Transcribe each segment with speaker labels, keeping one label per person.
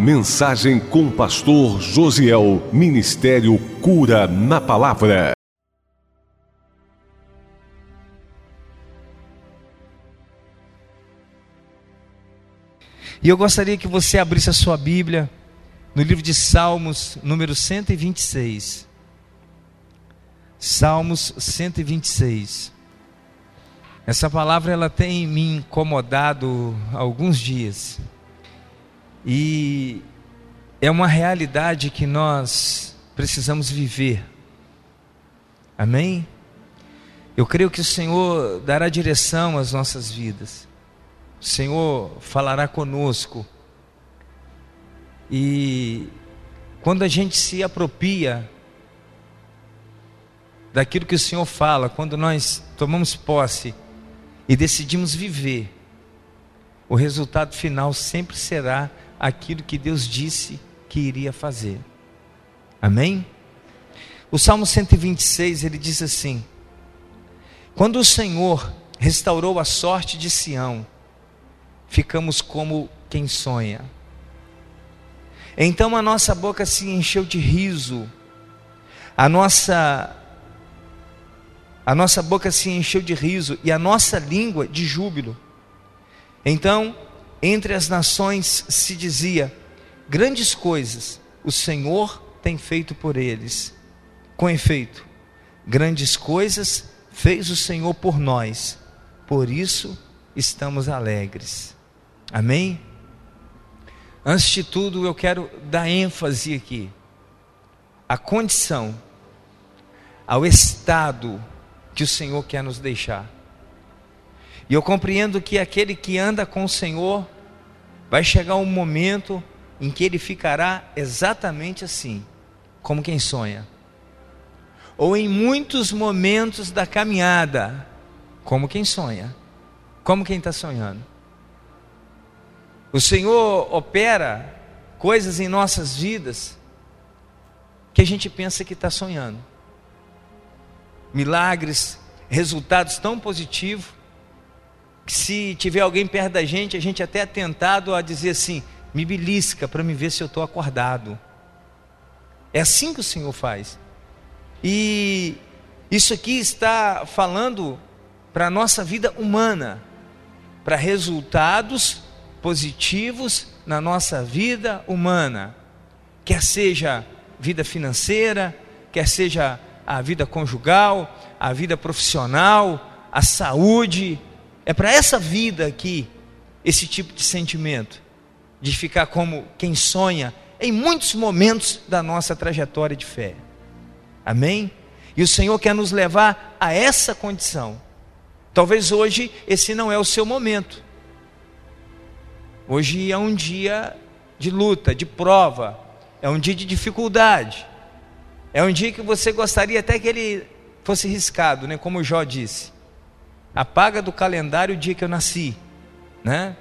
Speaker 1: Mensagem com pastor Josiel. Ministério Cura na Palavra.
Speaker 2: E eu gostaria que você abrisse a sua Bíblia no livro de Salmos, número 126. Salmos 126. Essa palavra ela tem me incomodado alguns dias. E é uma realidade que nós precisamos viver. Amém? Eu creio que o Senhor dará direção às nossas vidas. O Senhor falará conosco. E quando a gente se apropria daquilo que o Senhor fala, quando nós tomamos posse e decidimos viver, o resultado final sempre será aquilo que Deus disse que iria fazer. Amém? O Salmo 126 ele diz assim: Quando o Senhor restaurou a sorte de Sião, ficamos como quem sonha. Então a nossa boca se encheu de riso, a nossa a nossa boca se encheu de riso e a nossa língua de júbilo. Então, entre as nações se dizia: grandes coisas o Senhor tem feito por eles. Com efeito, grandes coisas fez o Senhor por nós, por isso estamos alegres. Amém? Antes de tudo, eu quero dar ênfase aqui à condição, ao estado que o Senhor quer nos deixar. E eu compreendo que aquele que anda com o Senhor vai chegar um momento em que ele ficará exatamente assim, como quem sonha. Ou em muitos momentos da caminhada, como quem sonha, como quem está sonhando. O Senhor opera coisas em nossas vidas que a gente pensa que está sonhando. Milagres, resultados tão positivos, que se tiver alguém perto da gente, a gente até é tentado a dizer assim: me belisca para me ver se eu estou acordado. É assim que o Senhor faz. E isso aqui está falando para a nossa vida humana, para resultados positivos na nossa vida humana, quer seja vida financeira, quer seja a vida conjugal, a vida profissional, a saúde. É para essa vida aqui esse tipo de sentimento, de ficar como quem sonha em muitos momentos da nossa trajetória de fé. Amém? E o Senhor quer nos levar a essa condição. Talvez hoje esse não é o seu momento. Hoje é um dia de luta, de prova, é um dia de dificuldade. É um dia que você gostaria até que ele fosse riscado, né? Como Jó disse. Apaga do calendário o dia que eu nasci, né?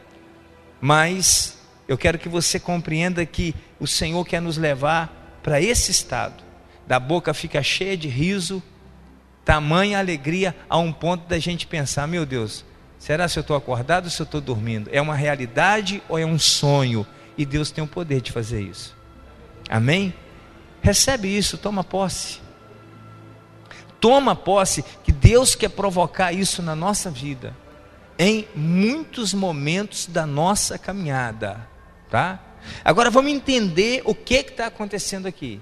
Speaker 2: Mas eu quero que você compreenda que o Senhor quer nos levar para esse estado. Da boca fica cheia de riso, tamanha alegria a um ponto da gente pensar, meu Deus, Será se eu estou acordado ou se eu estou dormindo? É uma realidade ou é um sonho? E Deus tem o poder de fazer isso. Amém? Recebe isso, toma posse. Toma posse que Deus quer provocar isso na nossa vida, em muitos momentos da nossa caminhada, tá? Agora vamos entender o que está acontecendo aqui.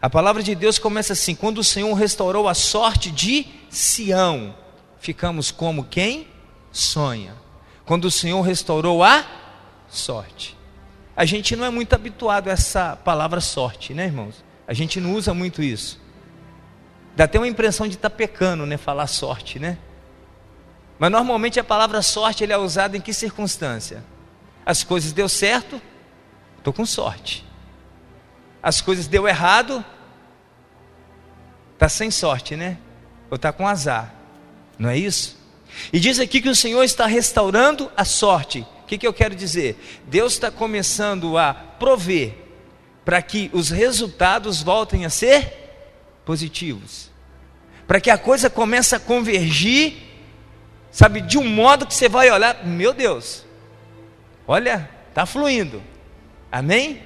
Speaker 2: A palavra de Deus começa assim: quando o Senhor restaurou a sorte de Sião, ficamos como quem? sonha. Quando o Senhor restaurou a sorte. A gente não é muito habituado a essa palavra sorte, né, irmãos? A gente não usa muito isso. Dá até uma impressão de estar tá pecando, né, falar sorte, né? Mas normalmente a palavra sorte ele é usada em que circunstância? As coisas deu certo, estou com sorte. As coisas deu errado, está sem sorte, né? Ou está com azar. Não é isso? E diz aqui que o Senhor está restaurando a sorte. O que, que eu quero dizer? Deus está começando a prover para que os resultados voltem a ser positivos. Para que a coisa comece a convergir, sabe, de um modo que você vai olhar, meu Deus, olha, está fluindo. Amém?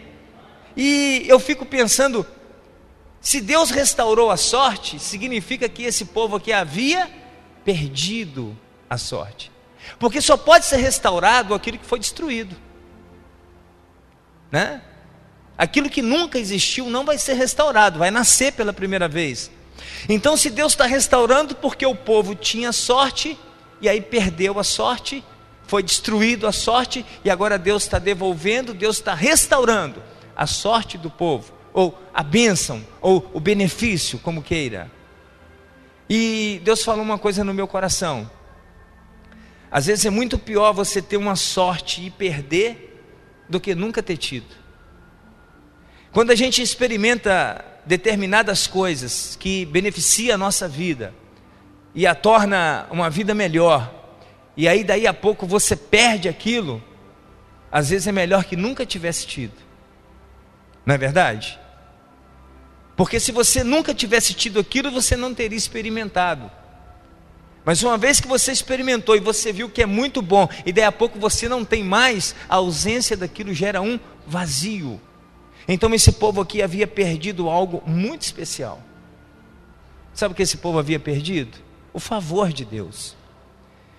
Speaker 2: E eu fico pensando, se Deus restaurou a sorte, significa que esse povo aqui havia perdido a sorte. Porque só pode ser restaurado aquilo que foi destruído. Né? Aquilo que nunca existiu não vai ser restaurado, vai nascer pela primeira vez. Então, se Deus está restaurando porque o povo tinha sorte e aí perdeu a sorte, foi destruído a sorte e agora Deus está devolvendo, Deus está restaurando a sorte do povo, ou a bênção, ou o benefício, como queira. E Deus falou uma coisa no meu coração. Às vezes é muito pior você ter uma sorte e perder do que nunca ter tido. Quando a gente experimenta determinadas coisas que beneficiam a nossa vida e a torna uma vida melhor, e aí daí a pouco você perde aquilo, às vezes é melhor que nunca tivesse tido. Não é verdade? Porque se você nunca tivesse tido aquilo, você não teria experimentado. Mas uma vez que você experimentou e você viu que é muito bom, e daí a pouco você não tem mais, a ausência daquilo gera um vazio. Então esse povo aqui havia perdido algo muito especial. Sabe o que esse povo havia perdido? O favor de Deus.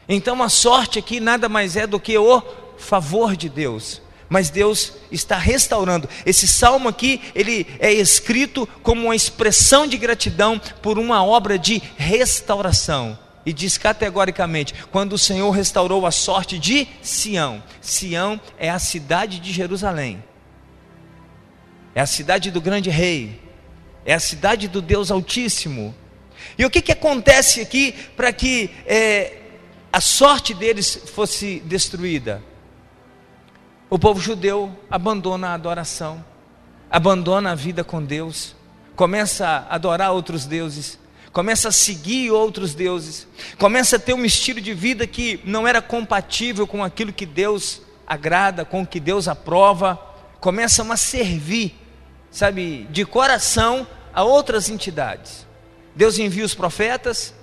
Speaker 2: Então a sorte aqui nada mais é do que o favor de Deus. Mas Deus está restaurando. Esse salmo aqui, ele é escrito como uma expressão de gratidão por uma obra de restauração. E diz categoricamente: quando o Senhor restaurou a sorte de Sião. Sião é a cidade de Jerusalém é a cidade do grande rei, é a cidade do Deus Altíssimo. E o que, que acontece aqui para que é, a sorte deles fosse destruída? O povo judeu abandona a adoração, abandona a vida com Deus, começa a adorar outros deuses, começa a seguir outros deuses, começa a ter um estilo de vida que não era compatível com aquilo que Deus agrada, com o que Deus aprova, começam a servir sabe, de coração a outras entidades. Deus envia os profetas,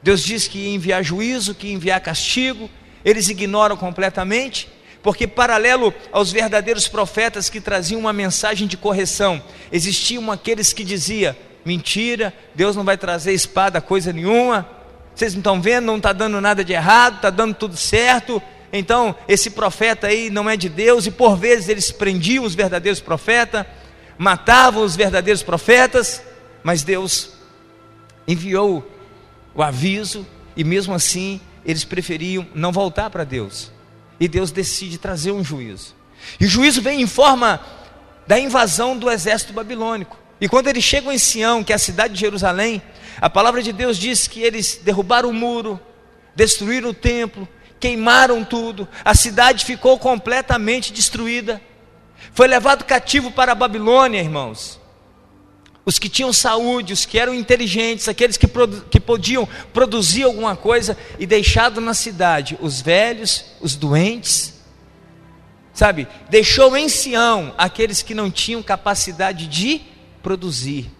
Speaker 2: Deus diz que ia enviar juízo, que ia enviar castigo, eles ignoram completamente, porque paralelo aos verdadeiros profetas que traziam uma mensagem de correção, existiam aqueles que diziam: mentira, Deus não vai trazer espada, coisa nenhuma, vocês não estão vendo, não está dando nada de errado, está dando tudo certo. Então, esse profeta aí não é de Deus, e por vezes eles prendiam os verdadeiros profetas, matavam os verdadeiros profetas, mas Deus enviou o aviso e mesmo assim eles preferiam não voltar para Deus. E Deus decide trazer um juízo. E o juízo vem em forma da invasão do exército babilônico. E quando eles chegam em Sião, que é a cidade de Jerusalém, a palavra de Deus diz que eles derrubaram o muro, destruíram o templo, queimaram tudo, a cidade ficou completamente destruída. Foi levado cativo para a Babilônia, irmãos. Os que tinham saúde, os que eram inteligentes, aqueles que, que podiam produzir alguma coisa e deixado na cidade, os velhos, os doentes, sabe? Deixou em Sião aqueles que não tinham capacidade de produzir.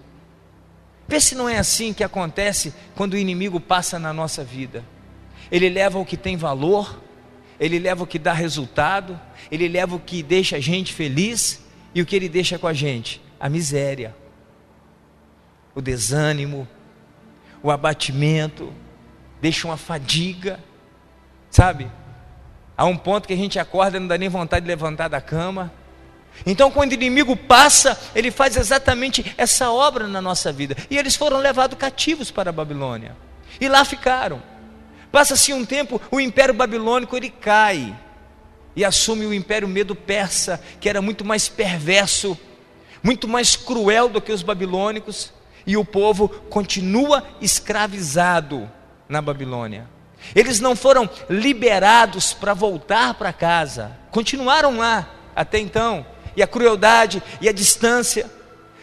Speaker 2: Vê se não é assim que acontece quando o inimigo passa na nossa vida. Ele leva o que tem valor, ele leva o que dá resultado, ele leva o que deixa a gente feliz, e o que ele deixa com a gente? A miséria, o desânimo, o abatimento, deixa uma fadiga, sabe? Há um ponto que a gente acorda e não dá nem vontade de levantar da cama. Então, quando o inimigo passa, ele faz exatamente essa obra na nossa vida. E eles foram levados cativos para a Babilônia. E lá ficaram. Passa-se um tempo, o Império Babilônico ele cai e assume o Império Medo-Persa, que era muito mais perverso, muito mais cruel do que os babilônicos, e o povo continua escravizado na Babilônia. Eles não foram liberados para voltar para casa, continuaram lá até então, e a crueldade e a distância.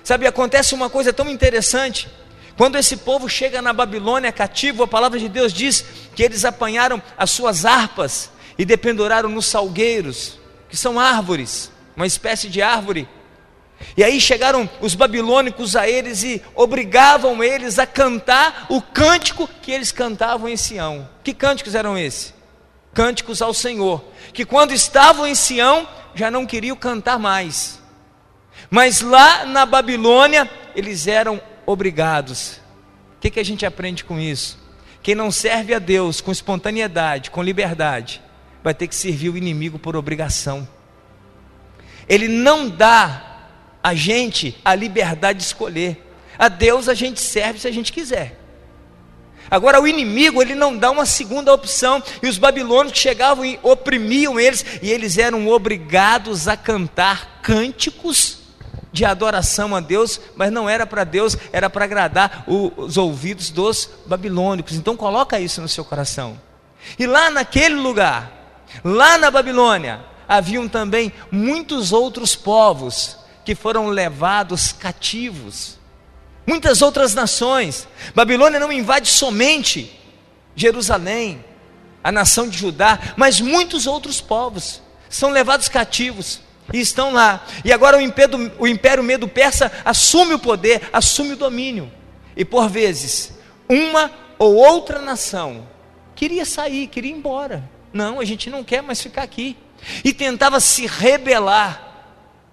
Speaker 2: Sabe, acontece uma coisa tão interessante. Quando esse povo chega na Babilônia cativo, a palavra de Deus diz que eles apanharam as suas harpas e dependuraram nos salgueiros, que são árvores, uma espécie de árvore. E aí chegaram os babilônicos a eles e obrigavam eles a cantar o cântico que eles cantavam em Sião. Que cânticos eram esses? Cânticos ao Senhor, que quando estavam em Sião já não queriam cantar mais. Mas lá na Babilônia, eles eram obrigados. O que, que a gente aprende com isso? Quem não serve a Deus com espontaneidade, com liberdade, vai ter que servir o inimigo por obrigação. Ele não dá a gente a liberdade de escolher. A Deus a gente serve se a gente quiser. Agora o inimigo, ele não dá uma segunda opção, e os babilônios chegavam e oprimiam eles, e eles eram obrigados a cantar cânticos de adoração a Deus, mas não era para Deus, era para agradar os ouvidos dos babilônicos. Então coloca isso no seu coração. E lá naquele lugar, lá na Babilônia, haviam também muitos outros povos que foram levados cativos. Muitas outras nações. Babilônia não invade somente Jerusalém, a nação de Judá, mas muitos outros povos são levados cativos e estão lá. E agora o império, o império Medo-Persa assume o poder, assume o domínio. E por vezes, uma ou outra nação queria sair, queria ir embora. Não, a gente não quer mais ficar aqui. E tentava se rebelar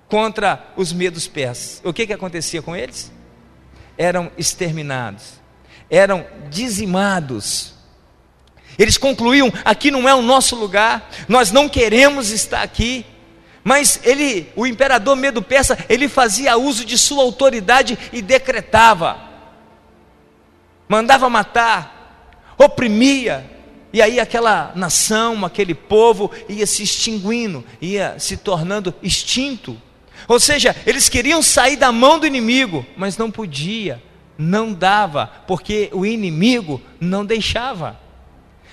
Speaker 2: contra os medos persas. O que, que acontecia com eles? Eram exterminados, eram dizimados. Eles concluíam: aqui não é o nosso lugar, nós não queremos estar aqui. Mas ele, o imperador Medo Persa, ele fazia uso de sua autoridade e decretava, mandava matar, oprimia, e aí aquela nação, aquele povo ia se extinguindo, ia se tornando extinto. Ou seja, eles queriam sair da mão do inimigo, mas não podia, não dava, porque o inimigo não deixava.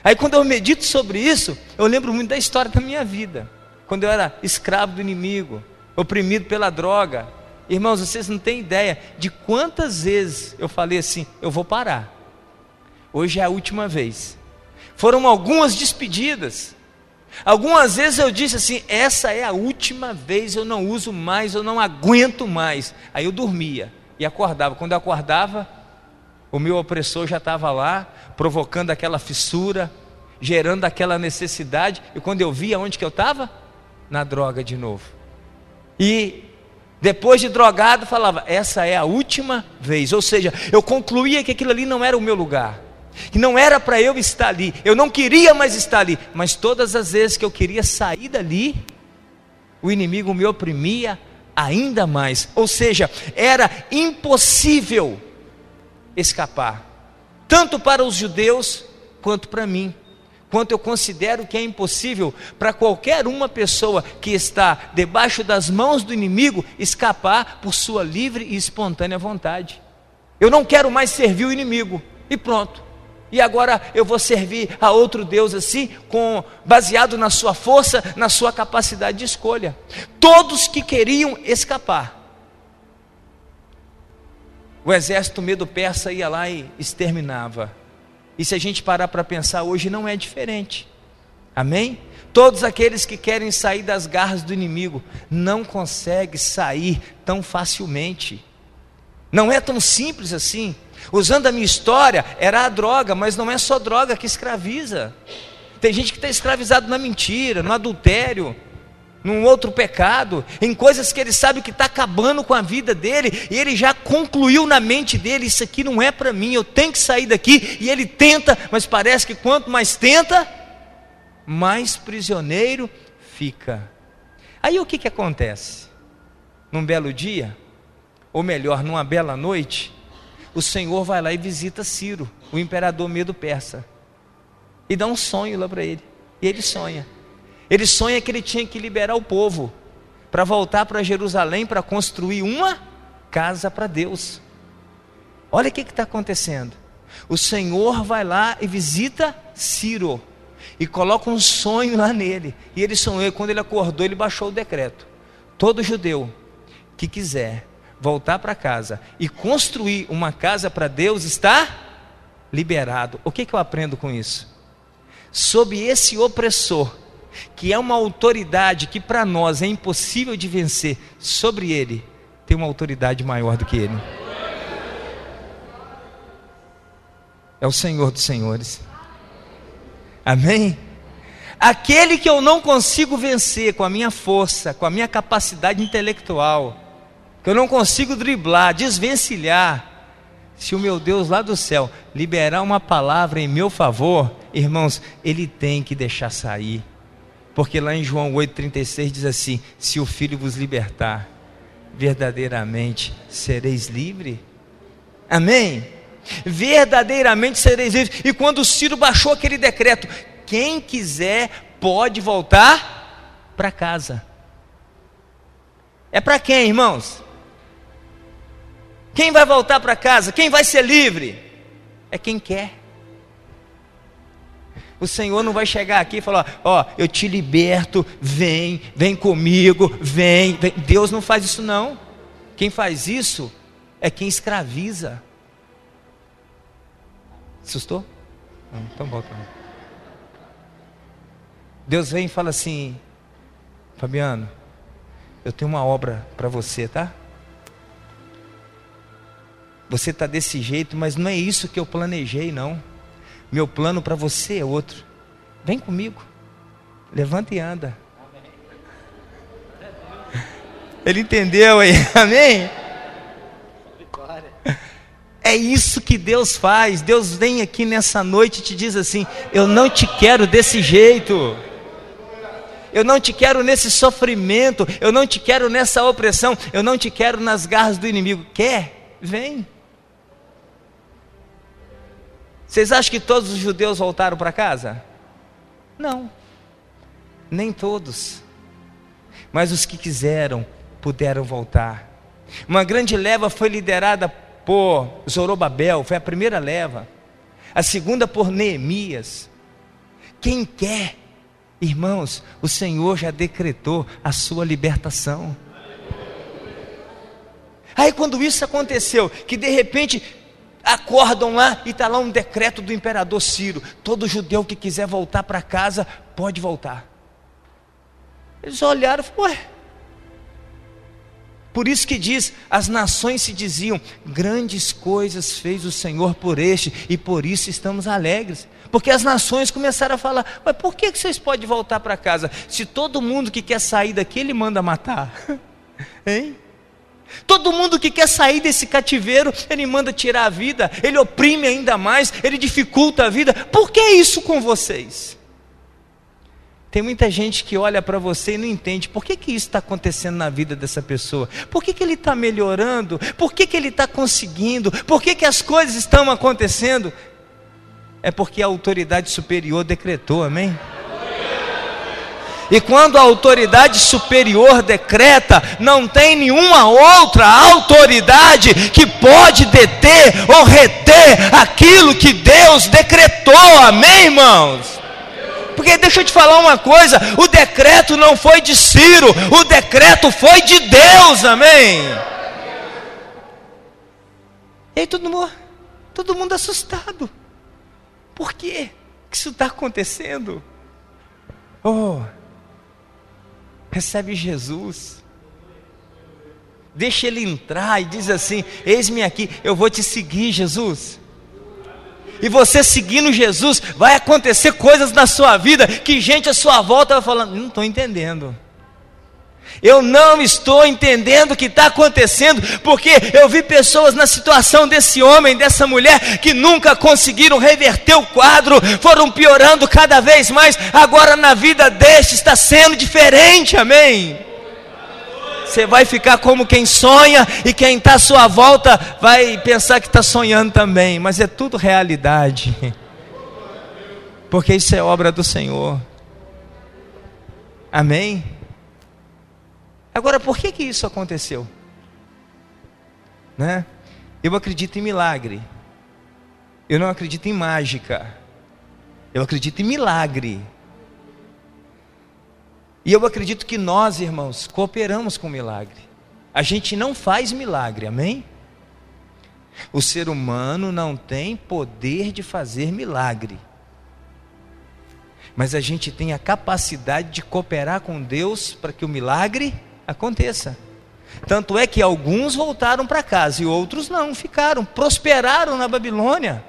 Speaker 2: Aí quando eu medito sobre isso, eu lembro muito da história da minha vida quando eu era escravo do inimigo, oprimido pela droga. Irmãos, vocês não têm ideia de quantas vezes eu falei assim: eu vou parar. Hoje é a última vez. Foram algumas despedidas. Algumas vezes eu disse assim: essa é a última vez, eu não uso mais, eu não aguento mais. Aí eu dormia e acordava. Quando eu acordava, o meu opressor já estava lá, provocando aquela fissura, gerando aquela necessidade. E quando eu via onde que eu estava? na droga de novo. E depois de drogado, falava: essa é a última vez. Ou seja, eu concluía que aquilo ali não era o meu lugar, que não era para eu estar ali. Eu não queria mais estar ali, mas todas as vezes que eu queria sair dali, o inimigo me oprimia ainda mais. Ou seja, era impossível escapar, tanto para os judeus quanto para mim quanto eu considero que é impossível para qualquer uma pessoa que está debaixo das mãos do inimigo escapar por sua livre e espontânea vontade. Eu não quero mais servir o inimigo e pronto. E agora eu vou servir a outro Deus assim, com baseado na sua força, na sua capacidade de escolha. Todos que queriam escapar. O exército medo persa ia lá e exterminava e se a gente parar para pensar hoje, não é diferente. Amém? Todos aqueles que querem sair das garras do inimigo não conseguem sair tão facilmente. Não é tão simples assim. Usando a minha história, era a droga, mas não é só droga que escraviza. Tem gente que está escravizado na mentira, no adultério, num outro pecado, em coisas que ele sabe que está acabando com a vida dele, e ele já concluiu na mente dele: Isso aqui não é para mim, eu tenho que sair daqui. E ele tenta, mas parece que quanto mais tenta, mais prisioneiro fica. Aí o que, que acontece? Num belo dia, ou melhor, numa bela noite, o Senhor vai lá e visita Ciro, o imperador medo persa, e dá um sonho lá para ele. E ele sonha. Ele sonha que ele tinha que liberar o povo para voltar para Jerusalém para construir uma casa para Deus. Olha o que está acontecendo. O Senhor vai lá e visita Ciro e coloca um sonho lá nele. E ele sonhou, e quando ele acordou, ele baixou o decreto. Todo judeu que quiser voltar para casa e construir uma casa para Deus está liberado. O que, que eu aprendo com isso? Sob esse opressor, que é uma autoridade que para nós é impossível de vencer, sobre ele tem uma autoridade maior do que ele. É o Senhor dos Senhores. Amém? Aquele que eu não consigo vencer com a minha força, com a minha capacidade intelectual, que eu não consigo driblar, desvencilhar. Se o meu Deus lá do céu liberar uma palavra em meu favor, irmãos, ele tem que deixar sair. Porque lá em João 8,36 diz assim: Se o Filho vos libertar, verdadeiramente sereis livre. Amém? Verdadeiramente sereis livres. E quando o Ciro baixou aquele decreto, quem quiser pode voltar para casa. É para quem, irmãos? Quem vai voltar para casa? Quem vai ser livre? É quem quer. O Senhor não vai chegar aqui e falar: Ó, eu te liberto, vem, vem comigo, vem, vem. Deus não faz isso, não. Quem faz isso é quem escraviza. Assustou? Não, então volta. Deus vem e fala assim: Fabiano, eu tenho uma obra para você, tá? Você está desse jeito, mas não é isso que eu planejei, não. Meu plano para você é outro. Vem comigo. Levanta e anda. Ele entendeu aí, amém? É isso que Deus faz. Deus vem aqui nessa noite e te diz assim: Eu não te quero desse jeito. Eu não te quero nesse sofrimento. Eu não te quero nessa opressão. Eu não te quero nas garras do inimigo. Quer? Vem. Vocês acham que todos os judeus voltaram para casa? Não, nem todos. Mas os que quiseram puderam voltar. Uma grande leva foi liderada por Zorobabel, foi a primeira leva. A segunda por Neemias. Quem quer, irmãos, o Senhor já decretou a sua libertação. Aí quando isso aconteceu, que de repente acordam lá e está lá um decreto do imperador Ciro: todo judeu que quiser voltar para casa pode voltar. Eles olharam e falaram: ué. Por isso que diz: as nações se diziam, grandes coisas fez o Senhor por este, e por isso estamos alegres. Porque as nações começaram a falar: mas por que vocês podem voltar para casa? Se todo mundo que quer sair daqui, ele manda matar. hein? Todo mundo que quer sair desse cativeiro, ele manda tirar a vida, ele oprime ainda mais, ele dificulta a vida. Por que isso com vocês? Tem muita gente que olha para você e não entende por que, que isso está acontecendo na vida dessa pessoa, por que, que ele está melhorando, por que, que ele está conseguindo, por que, que as coisas estão acontecendo. É porque a autoridade superior decretou, amém? E quando a autoridade superior decreta, não tem nenhuma outra autoridade que pode deter ou reter aquilo que Deus decretou. Amém, irmãos? Porque deixa eu te falar uma coisa: o decreto não foi de Ciro, o decreto foi de Deus, amém? E aí todo mundo, todo mundo assustado. Por quê que isso está acontecendo? Oh, recebe Jesus. Deixa ele entrar e diz assim: Eis-me aqui, eu vou te seguir, Jesus. E você seguindo Jesus, vai acontecer coisas na sua vida que gente à sua volta vai falando: Não estou entendendo. Eu não estou entendendo o que está acontecendo, porque eu vi pessoas na situação desse homem, dessa mulher, que nunca conseguiram reverter o quadro, foram piorando cada vez mais. Agora na vida deste está sendo diferente, amém? Você vai ficar como quem sonha, e quem está à sua volta vai pensar que está sonhando também, mas é tudo realidade, porque isso é obra do Senhor, amém? Agora, por que que isso aconteceu? Né? Eu acredito em milagre. Eu não acredito em mágica. Eu acredito em milagre. E eu acredito que nós, irmãos, cooperamos com milagre. A gente não faz milagre, amém? O ser humano não tem poder de fazer milagre mas a gente tem a capacidade de cooperar com Deus para que o milagre aconteça. Tanto é que alguns voltaram para casa e outros não, ficaram, prosperaram na Babilônia.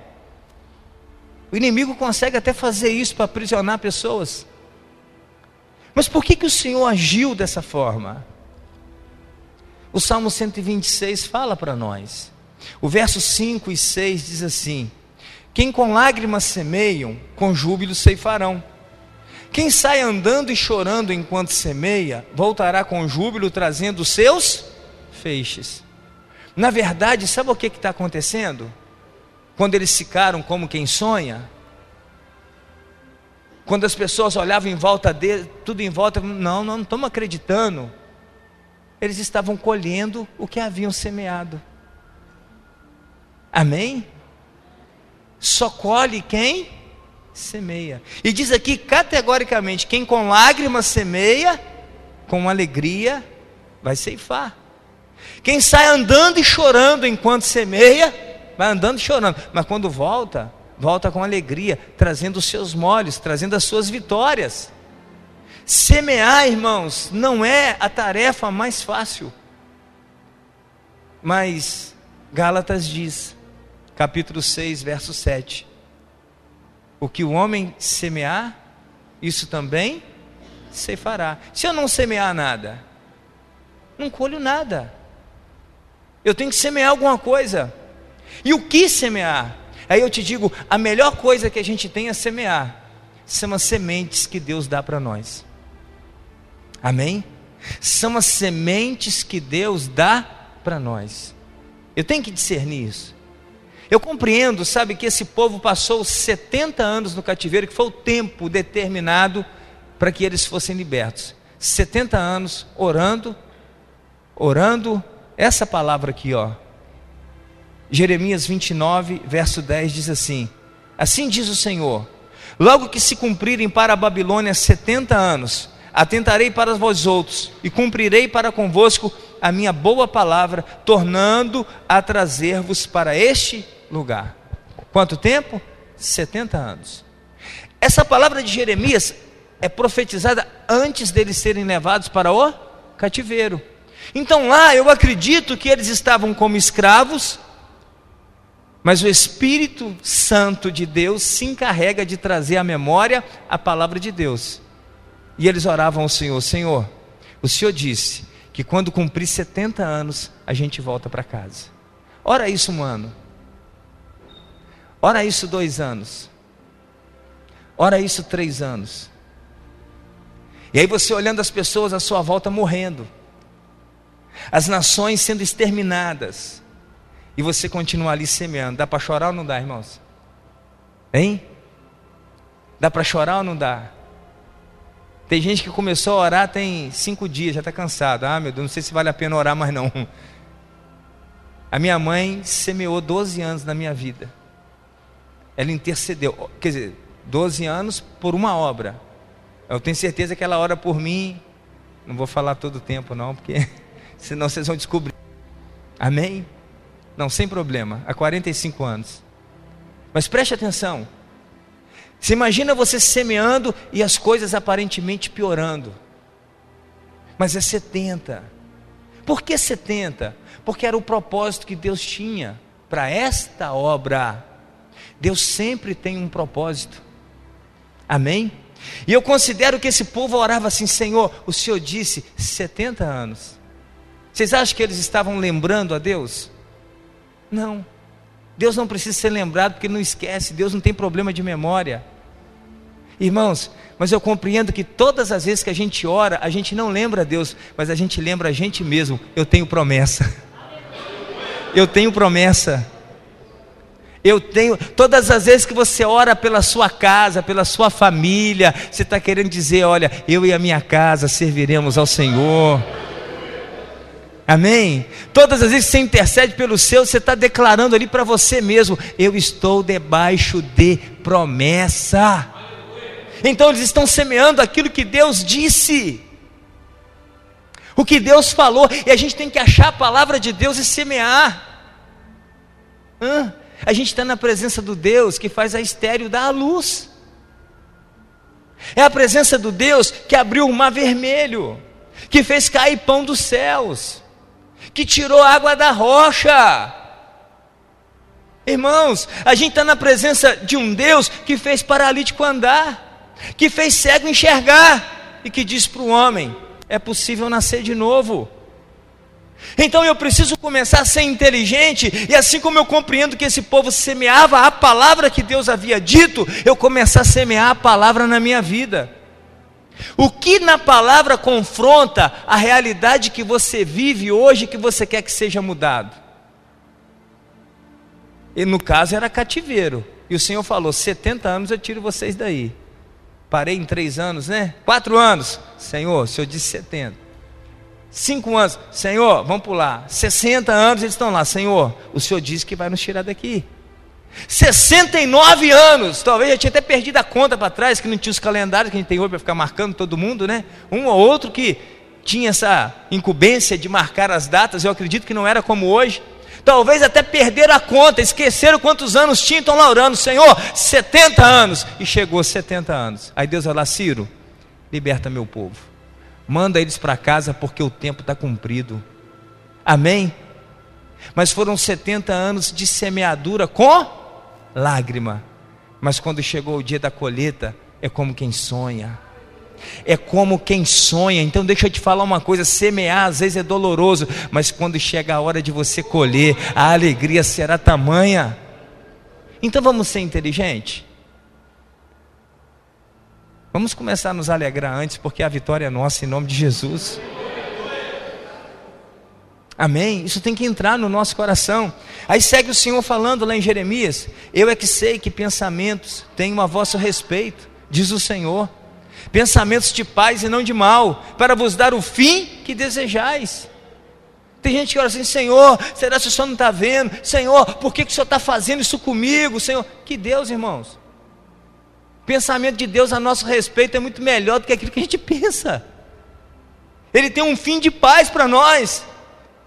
Speaker 2: O inimigo consegue até fazer isso para aprisionar pessoas. Mas por que, que o Senhor agiu dessa forma? O Salmo 126 fala para nós. O verso 5 e 6 diz assim: Quem com lágrimas semeiam, com júbilo ceifarão. Quem sai andando e chorando enquanto semeia, voltará com júbilo trazendo seus feixes. Na verdade, sabe o que está acontecendo? Quando eles ficaram como quem sonha, quando as pessoas olhavam em volta dele, tudo em volta, não, não, não estamos acreditando. Eles estavam colhendo o que haviam semeado. Amém? Só colhe quem semeia. E diz aqui categoricamente: quem com lágrimas semeia, com alegria vai ceifar. Quem sai andando e chorando enquanto semeia, vai andando e chorando, mas quando volta, volta com alegria, trazendo os seus molhos, trazendo as suas vitórias. Semear, irmãos, não é a tarefa mais fácil. Mas Gálatas diz, capítulo 6, verso 7: O que o homem semear, isso também se fará. Se eu não semear nada, não colho nada. Eu tenho que semear alguma coisa. E o que semear? Aí eu te digo, a melhor coisa que a gente tem é semear. São as sementes que Deus dá para nós. Amém? São as sementes que Deus dá para nós. Eu tenho que discernir isso. Eu compreendo, sabe, que esse povo passou 70 anos no cativeiro, que foi o tempo determinado para que eles fossem libertos. 70 anos orando, orando, essa palavra aqui, ó, Jeremias 29, verso 10 diz assim: Assim diz o Senhor: Logo que se cumprirem para a Babilônia setenta anos, atentarei para vós outros e cumprirei para convosco a minha boa palavra, tornando a trazer-vos para este lugar. Quanto tempo? 70 anos. Essa palavra de Jeremias é profetizada antes deles serem levados para o cativeiro. Então lá eu acredito que eles estavam como escravos, mas o Espírito Santo de Deus se encarrega de trazer à memória a palavra de Deus. E eles oravam ao Senhor: Senhor, o Senhor disse que quando cumprir 70 anos a gente volta para casa. Ora isso um ano. Ora isso dois anos. Ora isso três anos. E aí você olhando as pessoas à sua volta morrendo, as nações sendo exterminadas, e você continua ali semeando. Dá para chorar ou não dá, irmãos? Hein? Dá para chorar ou não dá? Tem gente que começou a orar tem cinco dias, já está cansado. Ah, meu Deus, não sei se vale a pena orar mais não. A minha mãe semeou 12 anos na minha vida. Ela intercedeu, quer dizer, 12 anos por uma obra. Eu tenho certeza que ela ora por mim. Não vou falar todo o tempo não, porque senão vocês vão descobrir. Amém? Não, sem problema, há 45 anos. Mas preste atenção. Se imagina você semeando e as coisas aparentemente piorando. Mas é 70. Por que 70? Porque era o propósito que Deus tinha para esta obra. Deus sempre tem um propósito. Amém? E eu considero que esse povo orava assim: Senhor, o Senhor disse 70 anos. Vocês acham que eles estavam lembrando a Deus? Não. Deus não precisa ser lembrado porque ele não esquece, Deus não tem problema de memória. Irmãos, mas eu compreendo que todas as vezes que a gente ora, a gente não lembra a Deus, mas a gente lembra a gente mesmo. Eu tenho promessa. Eu tenho promessa. Eu tenho, todas as vezes que você ora pela sua casa, pela sua família, você está querendo dizer: olha, eu e a minha casa serviremos ao Senhor. Amém? Todas as vezes que você intercede pelo seu, você está declarando ali para você mesmo: eu estou debaixo de promessa. Então eles estão semeando aquilo que Deus disse, o que Deus falou, e a gente tem que achar a palavra de Deus e semear. Hã? A gente está na presença do Deus que faz a estéreo dar a luz. É a presença do Deus que abriu o mar vermelho, que fez cair pão dos céus que tirou água da rocha. Irmãos, a gente está na presença de um Deus que fez paralítico andar, que fez cego enxergar e que diz para o homem: é possível nascer de novo. Então eu preciso começar a ser inteligente, e assim como eu compreendo que esse povo semeava a palavra que Deus havia dito, eu começar a semear a palavra na minha vida. O que na palavra confronta a realidade que você vive hoje que você quer que seja mudado? E no caso era cativeiro. E o Senhor falou: 70 anos eu tiro vocês daí. Parei em três anos, né? Quatro anos. Senhor, o Senhor disse 70. Cinco anos, Senhor, vamos pular. 60 anos eles estão lá, Senhor, o Senhor disse que vai nos tirar daqui. 69 anos, talvez já tinha até perdido a conta para trás, que não tinha os calendários que a gente tem hoje para ficar marcando todo mundo, né? Um ou outro que tinha essa incumbência de marcar as datas, eu acredito que não era como hoje. Talvez até perderam a conta, esqueceram quantos anos tinham, estão lá orando, Senhor, 70 anos, e chegou 70 anos. Aí Deus vai lá, Ciro, liberta meu povo manda eles para casa porque o tempo está cumprido. Amém? Mas foram 70 anos de semeadura com lágrima. Mas quando chegou o dia da colheita, é como quem sonha. É como quem sonha. Então deixa eu te falar uma coisa, semear às vezes é doloroso, mas quando chega a hora de você colher, a alegria será tamanha. Então vamos ser inteligentes. Vamos começar a nos alegrar antes, porque a vitória é nossa em nome de Jesus. Amém? Isso tem que entrar no nosso coração. Aí segue o Senhor falando lá em Jeremias: Eu é que sei que pensamentos tenho a vosso respeito, diz o Senhor. Pensamentos de paz e não de mal, para vos dar o fim que desejais. Tem gente que ora assim: Senhor, será que o Senhor não está vendo? Senhor, por que, que o Senhor está fazendo isso comigo? Senhor, que Deus, irmãos pensamento de Deus a nosso respeito é muito melhor do que aquilo que a gente pensa. Ele tem um fim de paz para nós.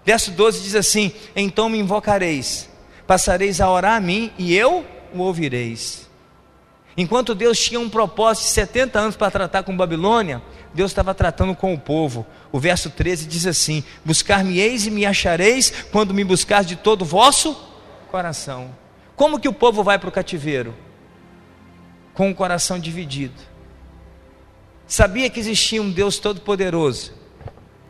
Speaker 2: Verso 12 diz assim: Então me invocareis, passareis a orar a mim e eu o ouvireis. Enquanto Deus tinha um propósito de 70 anos para tratar com Babilônia, Deus estava tratando com o povo. O verso 13 diz assim: Buscar-me-eis e me achareis quando me buscares de todo o vosso coração. Como que o povo vai para o cativeiro? Com o coração dividido. Sabia que existia um Deus todo-poderoso,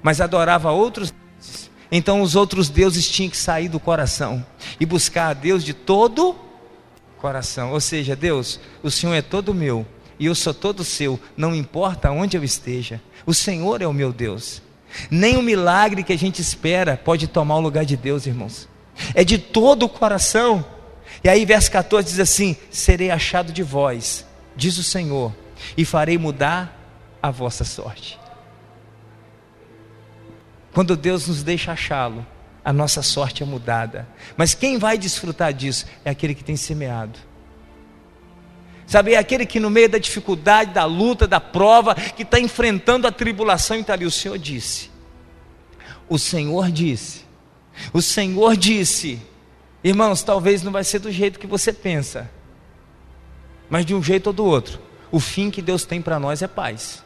Speaker 2: mas adorava outros deuses. Então os outros deuses tinham que sair do coração e buscar a Deus de todo coração. Ou seja, Deus, o Senhor é todo meu e eu sou todo seu, não importa onde eu esteja. O Senhor é o meu Deus. Nem o milagre que a gente espera pode tomar o lugar de Deus, irmãos. É de todo o coração. E aí, verso 14 diz assim: Serei achado de vós, diz o Senhor, e farei mudar a vossa sorte. Quando Deus nos deixa achá-lo, a nossa sorte é mudada. Mas quem vai desfrutar disso é aquele que tem semeado. Sabe, é aquele que no meio da dificuldade, da luta, da prova, que está enfrentando a tribulação, e está ali. O Senhor disse. O Senhor disse. O Senhor disse Irmãos, talvez não vai ser do jeito que você pensa, mas de um jeito ou do outro. O fim que Deus tem para nós é paz.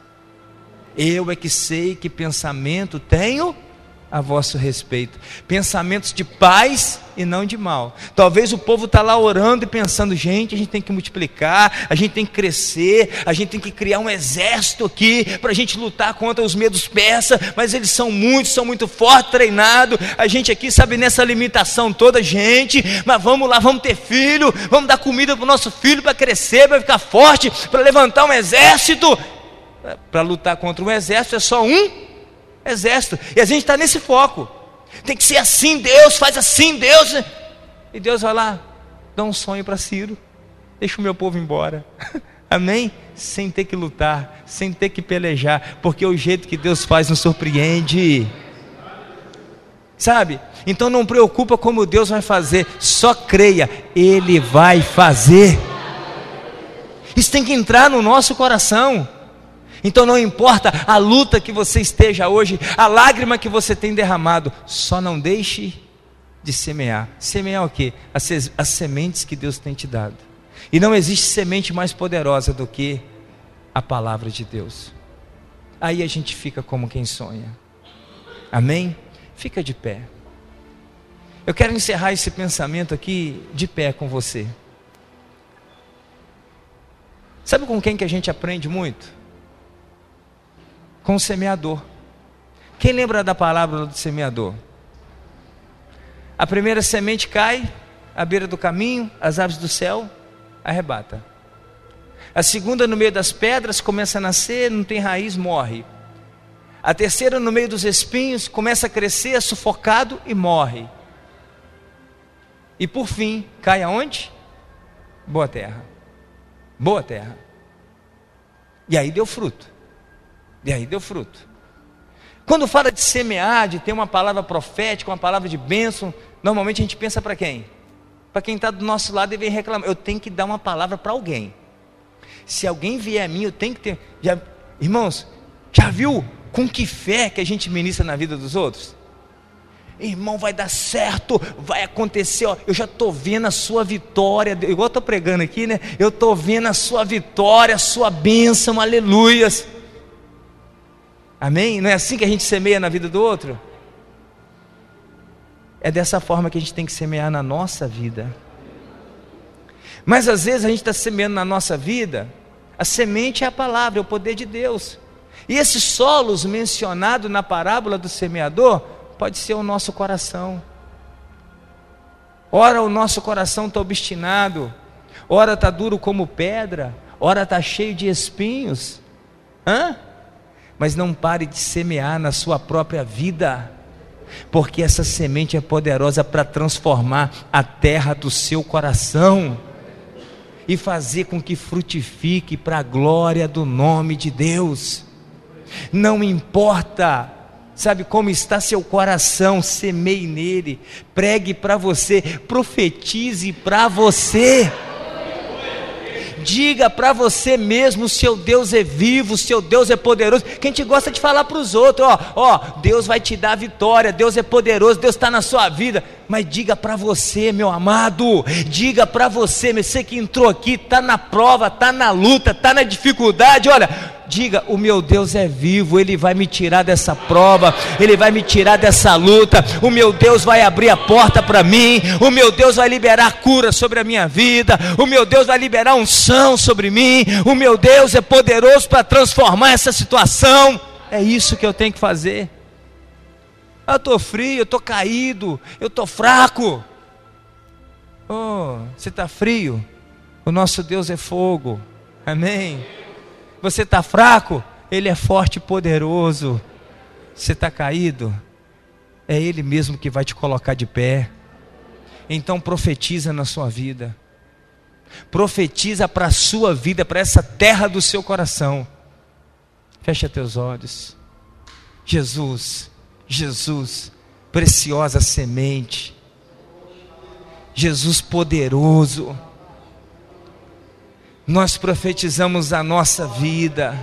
Speaker 2: Eu é que sei que pensamento tenho a vosso respeito. Pensamentos de paz e não de mal. Talvez o povo está lá orando e pensando, gente, a gente tem que multiplicar, a gente tem que crescer, a gente tem que criar um exército aqui para a gente lutar contra os medos persas, mas eles são muitos, são muito fortes, treinados. A gente aqui sabe nessa limitação toda, gente, mas vamos lá, vamos ter filho, vamos dar comida para o nosso filho para crescer, para ficar forte, para levantar um exército. Para lutar contra um exército é só um exército. E a gente está nesse foco. Tem que ser assim, Deus, faz assim, Deus. E Deus vai lá, dá um sonho para Ciro, deixa o meu povo embora. Amém? Sem ter que lutar, sem ter que pelejar, porque o jeito que Deus faz nos surpreende. Sabe? Então não preocupa como Deus vai fazer, só creia, Ele vai fazer. Isso tem que entrar no nosso coração. Então não importa a luta que você esteja hoje, a lágrima que você tem derramado, só não deixe de semear. Semear o quê? As, as sementes que Deus tem te dado. E não existe semente mais poderosa do que a palavra de Deus. Aí a gente fica como quem sonha. Amém? Fica de pé. Eu quero encerrar esse pensamento aqui de pé com você. Sabe com quem que a gente aprende muito? Com o semeador. Quem lembra da palavra do semeador? A primeira semente cai à beira do caminho, as aves do céu arrebata. A segunda no meio das pedras começa a nascer, não tem raiz, morre. A terceira no meio dos espinhos começa a crescer, é sufocado e morre. E por fim, cai aonde? Boa terra. Boa terra. E aí deu fruto. E aí deu fruto. Quando fala de semear, de ter uma palavra profética, uma palavra de bênção, normalmente a gente pensa para quem? Para quem está do nosso lado e vem reclamar. Eu tenho que dar uma palavra para alguém. Se alguém vier a mim, eu tenho que ter. Já, irmãos, já viu com que fé que a gente ministra na vida dos outros? Irmão, vai dar certo, vai acontecer. Ó, eu já estou vendo a sua vitória. Igual estou pregando aqui, né? Eu estou vendo a sua vitória, a sua bênção, aleluias. Amém? Não é assim que a gente semeia na vida do outro? É dessa forma que a gente tem que semear na nossa vida. Mas às vezes a gente está semeando na nossa vida, a semente é a palavra, é o poder de Deus. E esses solos mencionados na parábola do semeador, pode ser o nosso coração. Ora o nosso coração está obstinado, ora está duro como pedra, ora está cheio de espinhos. Hã? Mas não pare de semear na sua própria vida porque essa semente é poderosa para transformar a terra do seu coração e fazer com que frutifique para a glória do nome de Deus. Não importa, sabe como está seu coração, semeie nele, pregue para você, profetize para você. Diga para você mesmo: seu Deus é vivo, seu Deus é poderoso. Quem te gosta de falar para os outros: ó, ó, Deus vai te dar vitória, Deus é poderoso, Deus está na sua vida. Mas diga para você, meu amado, diga para você, você que entrou aqui, está na prova, está na luta, está na dificuldade, olha Diga: O meu Deus é vivo, Ele vai me tirar dessa prova, Ele vai me tirar dessa luta. O meu Deus vai abrir a porta para mim, o meu Deus vai liberar cura sobre a minha vida, o meu Deus vai liberar unção sobre mim. O meu Deus é poderoso para transformar essa situação. É isso que eu tenho que fazer. Eu estou frio, eu estou caído, eu estou fraco. Oh, você está frio? O nosso Deus é fogo. Amém. Você está fraco? Ele é forte e poderoso. Você está caído? É Ele mesmo que vai te colocar de pé. Então profetiza na sua vida. Profetiza para a sua vida, para essa terra do seu coração. Fecha teus olhos. Jesus, Jesus, preciosa semente. Jesus poderoso nós profetizamos a nossa vida.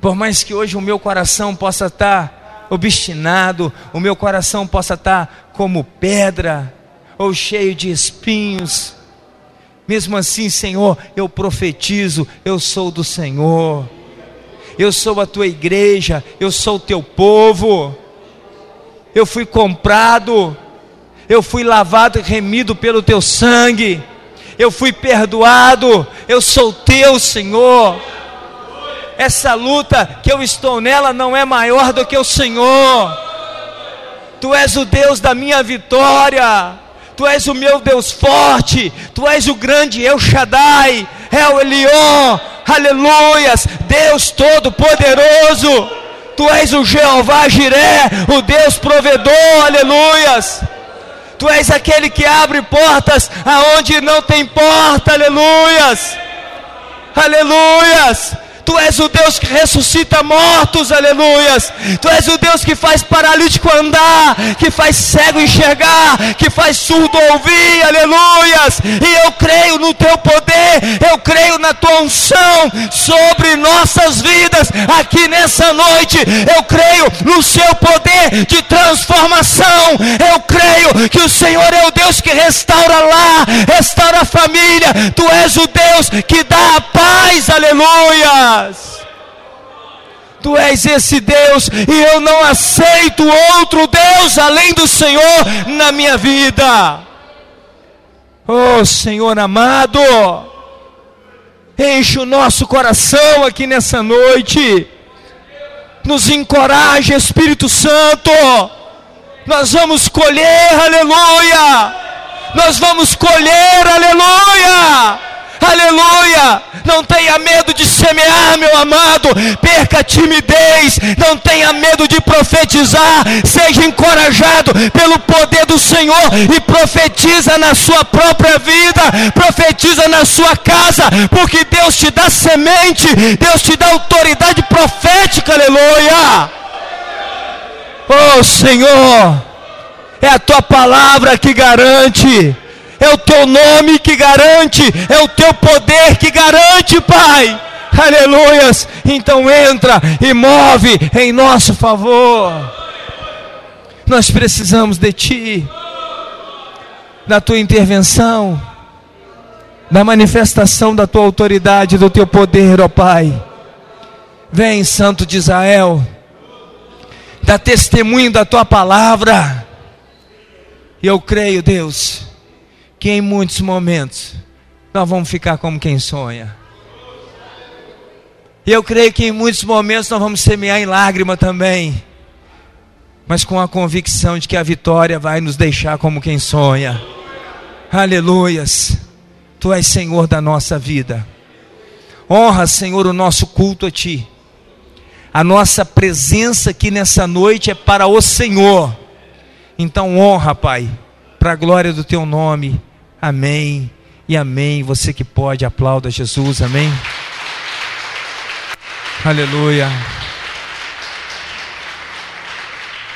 Speaker 2: Por mais que hoje o meu coração possa estar obstinado, o meu coração possa estar como pedra ou cheio de espinhos, mesmo assim, Senhor, eu profetizo, eu sou do Senhor. Eu sou a tua igreja, eu sou o teu povo. Eu fui comprado, eu fui lavado e remido pelo teu sangue eu fui perdoado, eu sou teu, Senhor. Essa luta que eu estou nela não é maior do que o Senhor. Tu és o Deus da minha vitória. Tu és o meu Deus forte. Tu és o grande El Shaddai, El Elion. Aleluias, Deus todo-poderoso. Tu és o Jeová Jiré, o Deus provedor. Aleluias. Tu és aquele que abre portas aonde não tem porta, aleluias, aleluias. Tu és o Deus que ressuscita mortos, aleluias. Tu és o Deus que faz paralítico andar, que faz cego enxergar, que faz surdo ouvir, aleluias. E eu creio no teu poder, eu creio na tua unção sobre nossas vidas aqui nessa noite. Eu creio no seu poder de transformação. Eu creio que o Senhor é o Deus que restaura lá, restaura a família. Tu és o Deus que dá a paz, aleluia. Tu és esse Deus e eu não aceito outro Deus além do Senhor na minha vida. Oh Senhor amado, enche o nosso coração aqui nessa noite, nos encoraje, Espírito Santo, Nós vamos colher, aleluia. Nós vamos colher, aleluia. Aleluia! Não tenha medo de semear, meu amado. Perca a timidez. Não tenha medo de profetizar. Seja encorajado pelo poder do Senhor e profetiza na sua própria vida. Profetiza na sua casa, porque Deus te dá semente. Deus te dá autoridade profética. Aleluia! Oh Senhor, é a tua palavra que garante é o teu nome que garante, é o teu poder que garante, Pai. Aleluias. Então entra e move em nosso favor. Nós precisamos de Ti, da Tua intervenção, da manifestação da Tua autoridade, do Teu poder, ó Pai. Vem, Santo de Israel, dá testemunho da Tua palavra. E eu creio, Deus, que em muitos momentos nós vamos ficar como quem sonha. E eu creio que em muitos momentos nós vamos semear em lágrima também, mas com a convicção de que a vitória vai nos deixar como quem sonha. Aleluias. Tu és Senhor da nossa vida. Honra, Senhor, o nosso culto a Ti. A nossa presença aqui nessa noite é para o Senhor. Então honra, Pai, para a glória do Teu nome. Amém e amém. Você que pode, aplauda Jesus, amém. Aleluia.